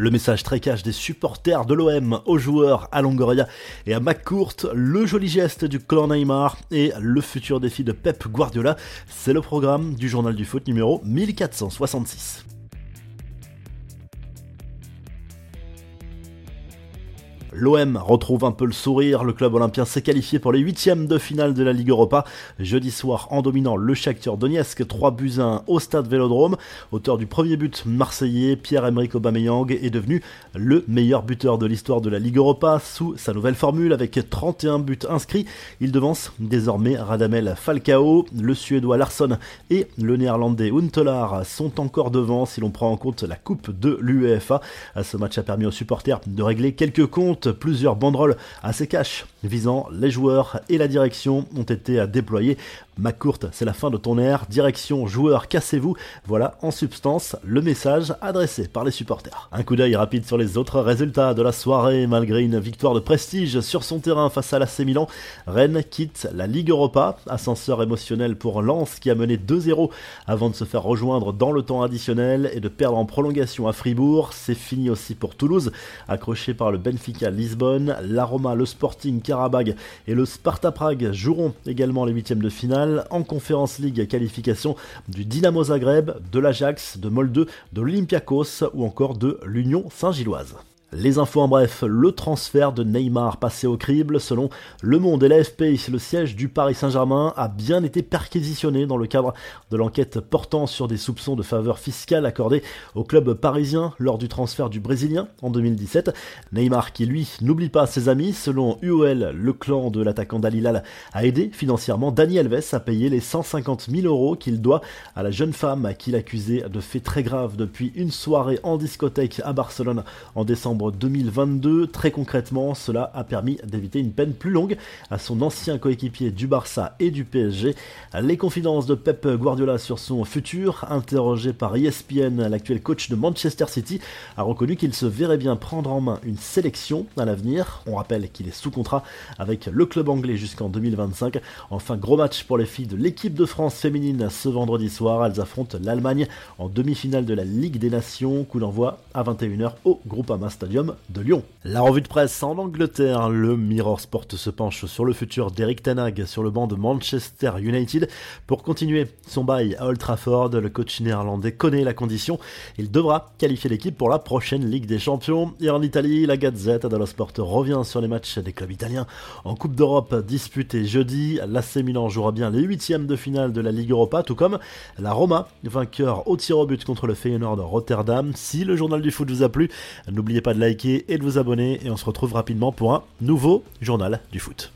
Le message très cash des supporters de l'OM aux joueurs à Longoria et à McCourt, le joli geste du clan Neymar et le futur défi de Pep Guardiola, c'est le programme du journal du foot numéro 1466. L'OM retrouve un peu le sourire, le club olympien s'est qualifié pour les huitièmes de finale de la Ligue Europa jeudi soir en dominant le Shakhtar Donetsk 3 buts 1 au stade Vélodrome. Auteur du premier but marseillais, Pierre-Emerick Aubameyang est devenu le meilleur buteur de l'histoire de la Ligue Europa sous sa nouvelle formule avec 31 buts inscrits. Il devance désormais Radamel Falcao, le Suédois Larsson et le Néerlandais Huntelaar sont encore devant si l'on prend en compte la coupe de l'UEFA. Ce match a permis aux supporters de régler quelques comptes plusieurs banderoles assez cash visant les joueurs et la direction ont été déployées Ma courte, c'est la fin de ton air. Direction joueur, cassez-vous. Voilà en substance le message adressé par les supporters. Un coup d'œil rapide sur les autres résultats de la soirée. Malgré une victoire de prestige sur son terrain face à l'AC Milan, Rennes quitte la Ligue Europa. Ascenseur émotionnel pour Lens qui a mené 2-0 avant de se faire rejoindre dans le temps additionnel et de perdre en prolongation à Fribourg. C'est fini aussi pour Toulouse, accroché par le Benfica Lisbonne. L'Aroma, le Sporting Karabag et le Sparta Prague joueront également les huitièmes de finale en Conférence League qualification du Dynamo Zagreb, de l'Ajax, de Molde, de l'Olympiakos ou encore de l'Union Saint-Gilloise. Les infos en bref, le transfert de Neymar passé au crible, selon Le Monde et l'AFP, le siège du Paris Saint-Germain a bien été perquisitionné dans le cadre de l'enquête portant sur des soupçons de faveur fiscale accordées au club parisien lors du transfert du Brésilien en 2017. Neymar qui lui n'oublie pas ses amis, selon UOL, le clan de l'attaquant d'Alilal a aidé financièrement Dani Alves à payer les 150 000 euros qu'il doit à la jeune femme qu'il accusait de faits très graves depuis une soirée en discothèque à Barcelone en décembre 2022. Très concrètement, cela a permis d'éviter une peine plus longue à son ancien coéquipier du Barça et du PSG. Les confidences de Pep Guardiola sur son futur, interrogé par ESPN, l'actuel coach de Manchester City, a reconnu qu'il se verrait bien prendre en main une sélection à l'avenir. On rappelle qu'il est sous contrat avec le club anglais jusqu'en 2025. Enfin, gros match pour les filles de l'équipe de France féminine ce vendredi soir. Elles affrontent l'Allemagne en demi-finale de la Ligue des Nations. Coup d'envoi à 21h au Groupama Stadium de Lyon. La revue de presse en Angleterre, le Mirror Sport se penche sur le futur d'Eric Tanag sur le banc de Manchester United. Pour continuer son bail à Old Trafford, le coach néerlandais connaît la condition. Il devra qualifier l'équipe pour la prochaine Ligue des Champions. Et en Italie, la Gazette dello Sport revient sur les matchs des clubs italiens en Coupe d'Europe disputés jeudi. L'AC Milan jouera bien les huitièmes de finale de la Ligue Europa, tout comme la Roma, vainqueur au tir au but contre le Feyenoord Rotterdam. Si le journal du foot vous a plu, n'oubliez pas de liker et de vous abonner et on se retrouve rapidement pour un nouveau journal du foot.